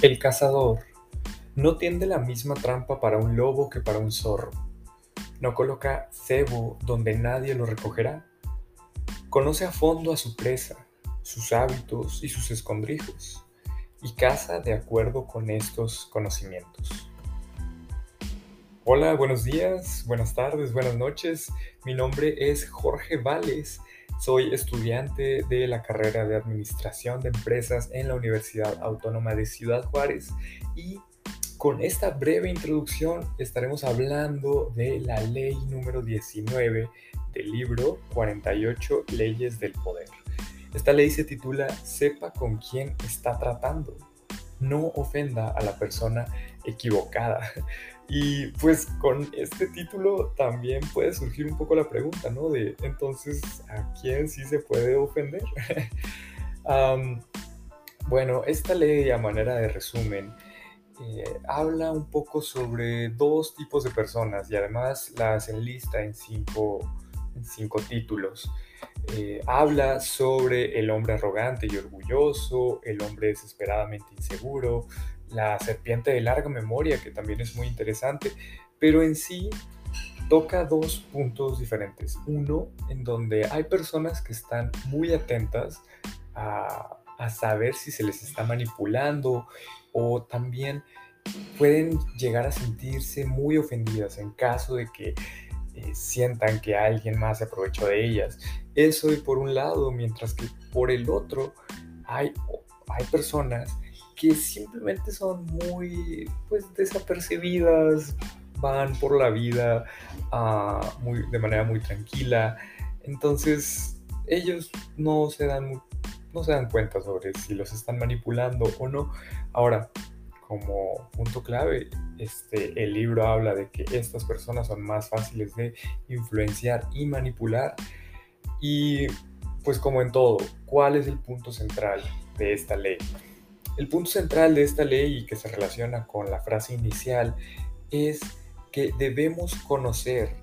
El cazador no tiende la misma trampa para un lobo que para un zorro. No coloca cebo donde nadie lo recogerá. Conoce a fondo a su presa, sus hábitos y sus escondrijos, y caza de acuerdo con estos conocimientos. Hola, buenos días, buenas tardes, buenas noches. Mi nombre es Jorge Vales soy estudiante de la carrera de Administración de Empresas en la Universidad Autónoma de Ciudad Juárez y con esta breve introducción estaremos hablando de la ley número 19 del libro 48 Leyes del Poder. Esta ley se titula Sepa con quién está tratando. No ofenda a la persona equivocada. Y pues con este título también puede surgir un poco la pregunta, ¿no? De entonces, ¿a quién sí se puede ofender? bueno, esta ley a manera de resumen eh, habla un poco sobre dos tipos de personas y además las enlista en cinco, en cinco títulos. Eh, habla sobre el hombre arrogante y orgulloso, el hombre desesperadamente inseguro, la serpiente de larga memoria, que también es muy interesante, pero en sí toca dos puntos diferentes. Uno, en donde hay personas que están muy atentas a, saber si se les está manipulando o también pueden llegar a sentirse muy ofendidas en caso de que eh, sientan que alguien más se aprovechó de ellas. Eso y por un lado, mientras que por el otro hay, hay personas que simplemente son muy pues desapercibidas, van por la vida ah, muy, de manera muy tranquila. Entonces ellos no se dan no se dan cuenta sobre si los están manipulando o no. Ahora, como punto clave, este, el libro habla de que estas personas son más fáciles de influenciar y manipular. Y pues como en todo, ¿cuál es el punto central de esta ley? El punto central de esta ley y que se relaciona con la frase inicial es que debemos conocer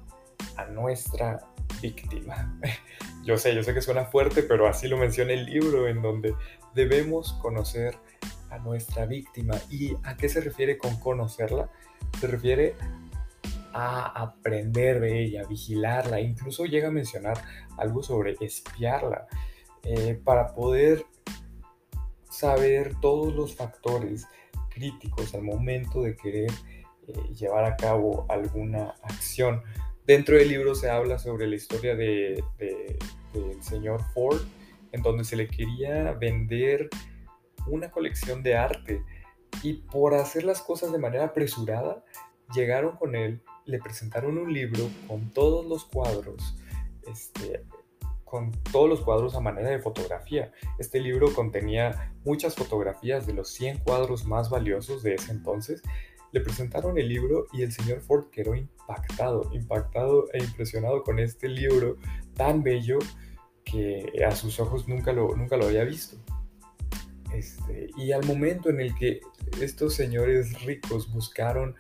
a nuestra víctima. Yo sé, yo sé que suena fuerte, pero así lo menciona el libro en donde debemos conocer a nuestra víctima. ¿Y a qué se refiere con conocerla? Se refiere a aprender de ella, vigilarla, incluso llega a mencionar algo sobre espiarla, eh, para poder saber todos los factores críticos al momento de querer eh, llevar a cabo alguna acción. Dentro del libro se habla sobre la historia del de, señor Ford, en donde se le quería vender una colección de arte y por hacer las cosas de manera apresurada, llegaron con él, le presentaron un libro con todos los cuadros este, con todos los cuadros a manera de fotografía. Este libro contenía muchas fotografías de los 100 cuadros más valiosos de ese entonces. Le presentaron el libro y el señor Ford quedó impactado, impactado e impresionado con este libro tan bello que a sus ojos nunca lo, nunca lo había visto. Este, y al momento en el que estos señores ricos buscaron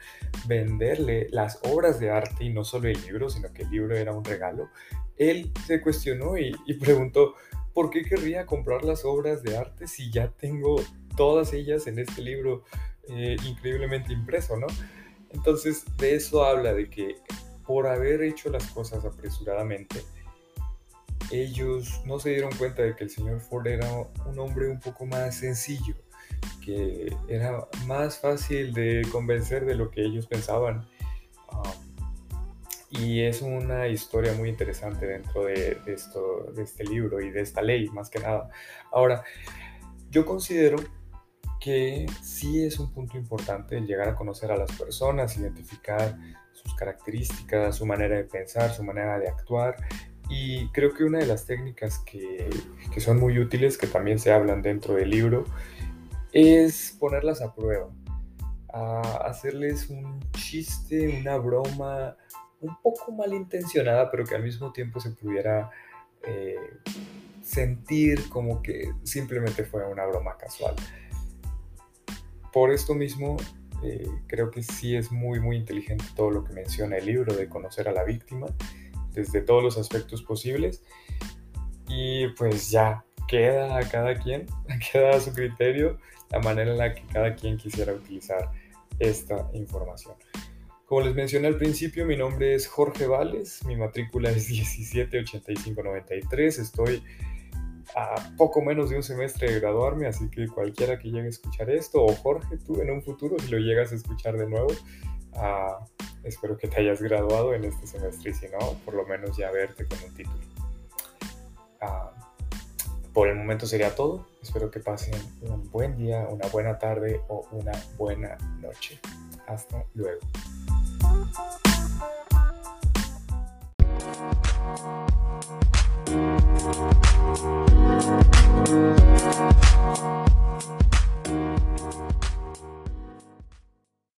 venderle las obras de arte y no solo el libro, sino que el libro era un regalo, él se cuestionó y, preguntó, ¿por qué querría comprar las obras de arte si ya tengo todas ellas en este libro eh, increíblemente impreso, ¿no? Entonces, de eso habla, de que por haber hecho las cosas apresuradamente, ellos no se dieron cuenta de que el señor Ford era un hombre un poco más sencillo, que era más fácil de convencer de lo que ellos pensaban. Um, y es una historia muy interesante dentro de, esto, de este libro y de esta ley, más que nada. Ahora, yo considero que sí es un punto importante el llegar a conocer a las personas, identificar sus características, su manera de pensar, su manera de actuar. Y creo que una de las técnicas que, que son muy útiles, que también se hablan dentro del libro, es ponerlas a prueba, a hacerles un chiste, una broma, un poco malintencionada, pero que al mismo tiempo se pudiera eh, sentir como que simplemente fue una broma casual. Por esto mismo, eh, creo que sí es muy, muy inteligente todo lo que menciona el libro de conocer a la víctima desde todos los aspectos posibles. Y pues ya, queda a cada quien, queda a su criterio la manera en la que cada quien quisiera utilizar esta información. Como les mencioné al principio, mi nombre es Jorge Vales, mi matrícula es 178593, estoy a poco menos de un semestre de graduarme, así que cualquiera que llegue a escuchar esto, o Jorge, tú en un futuro, si lo llegas a escuchar de nuevo, uh, espero que te hayas graduado en este semestre y si no, por lo menos ya verte con un título. Uh, por el momento sería todo. Espero que pasen un buen día, una buena tarde o una buena noche. Hasta luego.